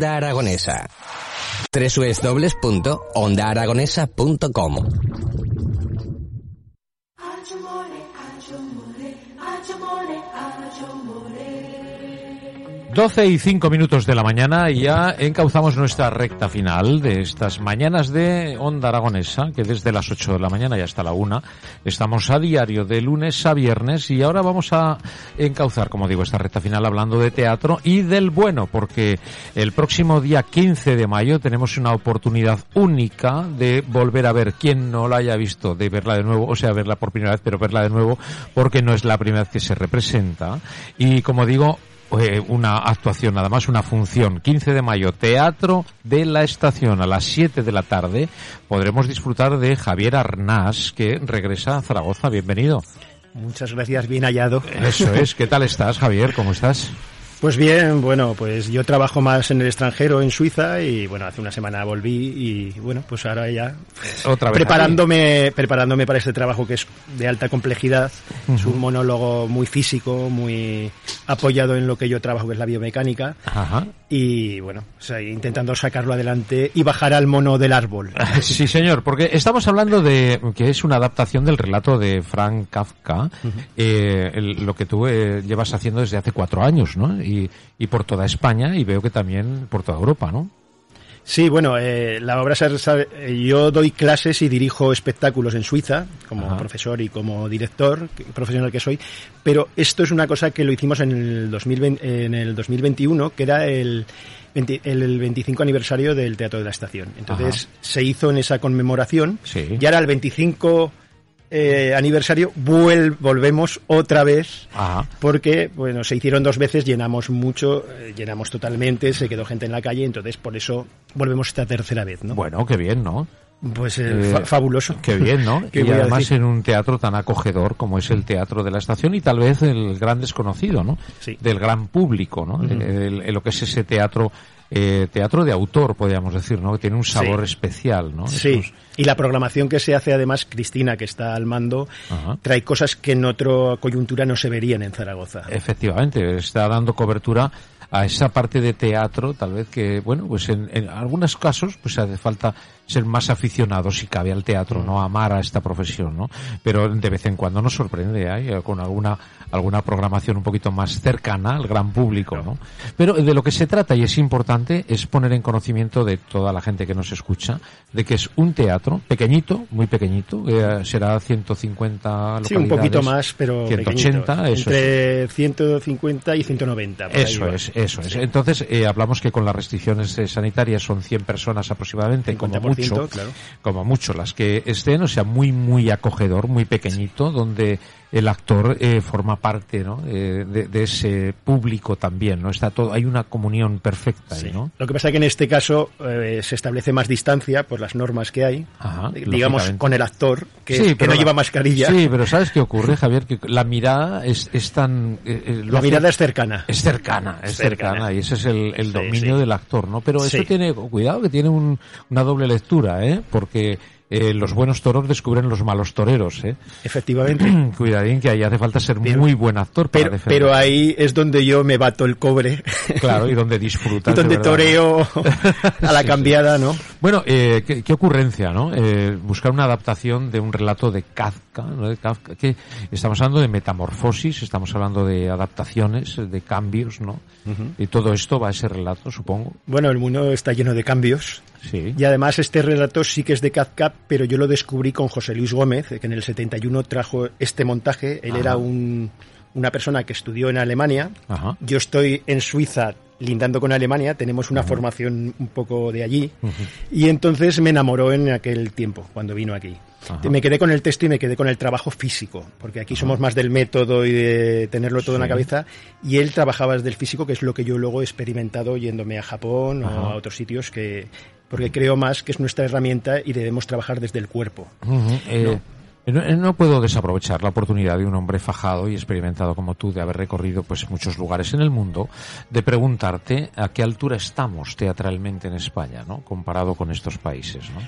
Onda Aragonesa. www.ondaaragonesa.com 12 y 5 minutos de la mañana y ya encauzamos nuestra recta final de estas mañanas de Onda Aragonesa, que desde las 8 de la mañana y hasta la 1 estamos a diario de lunes a viernes y ahora vamos a encauzar, como digo, esta recta final hablando de teatro y del bueno, porque el próximo día 15 de mayo tenemos una oportunidad única de volver a ver quien no la haya visto, de verla de nuevo, o sea, verla por primera vez, pero verla de nuevo porque no es la primera vez que se representa. Y como digo, eh, una actuación, nada más una función. 15 de mayo, Teatro de la Estación, a las 7 de la tarde. Podremos disfrutar de Javier Arnás, que regresa a Zaragoza. Bienvenido. Muchas gracias, bien hallado. Eso es. ¿Qué tal estás, Javier? ¿Cómo estás? Pues bien, bueno, pues yo trabajo más en el extranjero, en Suiza, y bueno, hace una semana volví y bueno, pues ahora ya Otra vez preparándome, preparándome para este trabajo que es de alta complejidad. Es un monólogo muy físico, muy apoyado en lo que yo trabajo, que es la biomecánica. Ajá. Y bueno, o sea, intentando sacarlo adelante y bajar al mono del árbol. Sí, señor, porque estamos hablando de que es una adaptación del relato de Frank Kafka, eh, el- lo que tú eh, llevas haciendo desde hace cuatro años, ¿no? Y, y por toda España y veo que también por toda Europa, ¿no? Sí, bueno, eh, la obra yo doy clases y dirijo espectáculos en Suiza como Ajá. profesor y como director profesional que soy, pero esto es una cosa que lo hicimos en el 2020, en el 2021, que era el 20 el 25 aniversario del Teatro de la Estación. Entonces se hizo en esa conmemoración Sí. y ahora el 25 eh, aniversario vuel- volvemos otra vez Ajá. porque bueno se hicieron dos veces llenamos mucho eh, llenamos totalmente se quedó gente en la calle entonces por eso volvemos esta tercera vez no Bueno, qué bien, ¿no? pues eh, Eh, fa- fabuloso Qué bien, ¿no? ¿Qué y además en un teatro tan acogedor como es el Teatro de la Estación y tal vez el gran desconocido, ¿no? Sí. Del gran público, ¿no? El- el- el- lo que es ese teatro, eh, teatro de autor, podríamos decir, ¿no? Que tiene un sabor especial, ¿no? Sí, y la programación que se hace además, Cristina, que está al mando, Ajá. trae cosas que en otra coyuntura no se verían en Zaragoza. Efectivamente, está dando cobertura a esa parte de teatro, tal vez que, bueno, pues en, en algunos casos, pues hace falta ser más aficionados, si cabe, al teatro, ¿no? Amar a esta profesión, ¿no? Pero de vez en cuando nos sorprende, ¿eh? Con alguna, alguna programación un poquito más cercana al gran público, ¿no? Pero de lo que se trata, y es importante, es poner en conocimiento de toda la gente que nos escucha, de que es un teatro pequeñito, muy pequeñito, que será 150 Sí, un localidades. poquito más, pero 180, pequeñito. eso es. Entre 150 y 190. por ahí Eso es, eso es. Entonces, eh, hablamos que con las restricciones eh, sanitarias son 100 personas aproximadamente, como 50%, mucho, claro. como mucho las que estén, o sea, muy, muy acogedor, muy pequeñito, donde el actor eh, forma parte, ¿no? Eh, de, de ese público también, ¿no? Está todo, hay una comunión perfecta Lo que pasa es que en este caso eh, se establece más distancia por las normas que hay, Ajá, digamos con el actor que, Sí, que pero no la- lleva mascarilla. Sí, pero ¿sabes qué ocurre, Javier? Que la mirada es, es tan... eh, eh, la hace- mirada es cercana. Es cercana, es cercana, Cercana. y ese es el, dominio sí. del actor, ¿no? Pero eso Sí. tiene, cuidado que tiene un- una doble lectura, ¿eh? Porque eh, los buenos toros descubren los malos toreros, ¿eh? Efectivamente. Cuidadín que ahí hace falta ser Pero- muy buen actor para Pero, defender. pero ahí es donde yo me bato el cobre. Claro, y donde disfrutas. y donde toreo a la Sí, sí. cambiada, ¿no? Bueno, eh, qué, qué ocurrencia, ¿no? Eh, buscar una adaptación de un relato de Kafka, ¿no? De Kafka, que estamos hablando de metamorfosis, estamos hablando de adaptaciones, de cambios, ¿no? Y todo esto va a ese relato, supongo. Bueno, el mundo está lleno de cambios. Sí. Y además este relato sí que es de Kafka, pero yo lo descubrí con José Luis Gómez, que en el 71 trajo este montaje. Él Ajá. era un, una persona que estudió en Alemania. Ajá. Yo estoy en Suiza lindando con Alemania, tenemos una formación un poco de allí. Y entonces me enamoró en aquel tiempo, cuando vino aquí. Ajá. Me quedé con el texto y me quedé con el trabajo físico, porque aquí somos más del método y de tenerlo todo en la cabeza. Y él trabajaba desde el físico, que es lo que yo luego he experimentado yéndome a Japón o a otros sitios que porque creo más que es nuestra herramienta y debemos trabajar desde el cuerpo. Eh, no. no puedo desaprovechar la oportunidad de un hombre fajado y experimentado como tú de haber recorrido pues muchos lugares en el mundo de preguntarte a qué altura estamos teatralmente en España, ¿no? Comparado con estos países, ¿no?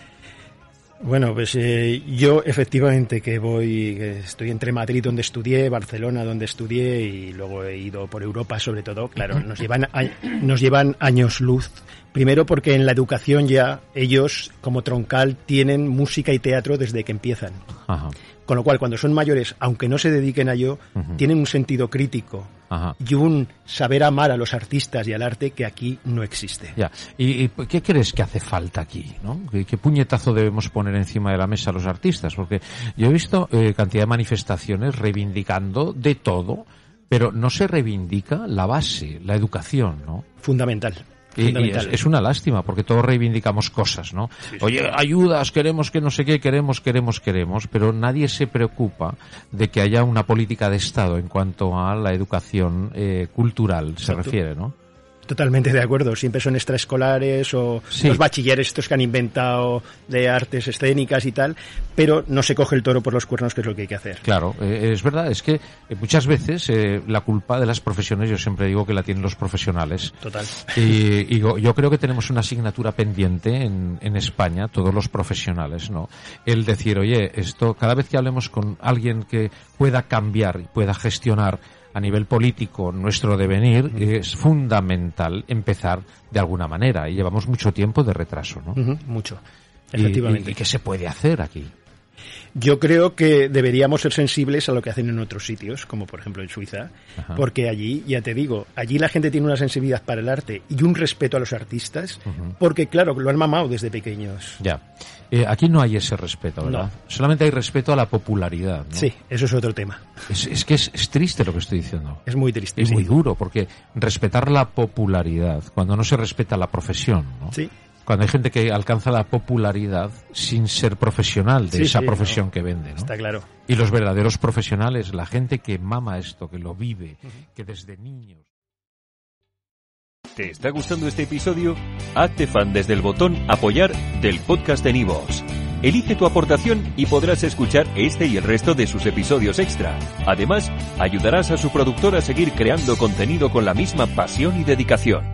Bueno, pues eh, yo efectivamente que voy, que estoy entre Madrid donde estudié, Barcelona donde estudié y luego he ido por Europa sobre todo. Claro, nos llevan a- nos llevan años luz. Primero porque en la educación ya ellos como troncal tienen música y teatro desde que empiezan. Ajá, Con lo cual, cuando son mayores, aunque no se dediquen a ello, tienen un sentido crítico ajá. y un saber amar a los artistas y al arte que aquí no existe. Ya. ¿Y, y qué crees que hace falta aquí? ¿no? ¿Qué, qué puñetazo debemos poner encima de la mesa a los artistas? Porque yo he visto eh, cantidad de manifestaciones reivindicando de todo, pero no se reivindica la base, la educación, ¿no? Fundamental. Y, y es, una lástima porque todos reivindicamos cosas, ¿no? Oye, ayudas, queremos que no sé qué, queremos, queremos, queremos, pero nadie se preocupa de que haya una política de Estado en cuanto a la educación eh, cultural se refiere, ¿no? Totalmente de acuerdo. Siempre son extraescolares o Sí. los bachilleres estos que han inventado de artes escénicas y tal, pero no se coge el toro por los cuernos, que es lo que hay que hacer. Claro, eh, es verdad, es que eh, muchas veces eh, la culpa de las profesiones, yo siempre digo que la tienen los profesionales. Total. Y, y yo, yo creo que tenemos una asignatura pendiente en, en España, todos los profesionales, ¿no? El decir, oye, esto, cada vez que hablemos con alguien que pueda cambiar y pueda gestionar a nivel político nuestro devenir, es fundamental empezar de alguna manera. Y llevamos mucho tiempo de retraso, ¿no? Mucho. Y- Efectivamente. Y, y qué se puede hacer aquí? Yo creo que deberíamos ser sensibles a lo que hacen en otros sitios, como por ejemplo en Suiza, Ajá. porque allí, ya te digo, allí la gente tiene una sensibilidad para el arte y un respeto a los artistas, porque claro, lo han mamado desde pequeños. Ya. Eh, aquí no hay ese respeto, ¿verdad? No. Solamente hay respeto a la popularidad. ¿no? Sí, eso es otro tema. Es, es que es, es triste lo que estoy diciendo. Es muy triste. Es sí. muy duro, porque respetar la popularidad, cuando no se respeta la profesión, ¿no? Sí, Cuando hay gente que alcanza la popularidad sin ser profesional de Sí, esa sí, profesión no. que vende, ¿no? está claro. Y los verdaderos profesionales, la gente que mama esto, que lo vive, que desde niños. ¿Te está gustando este episodio? Hazte fan desde el botón Apoyar del podcast de Nivos. Elige tu aportación y podrás escuchar este y el resto de sus episodios extra. Además, ayudarás a su productor a seguir creando contenido con la misma pasión y dedicación.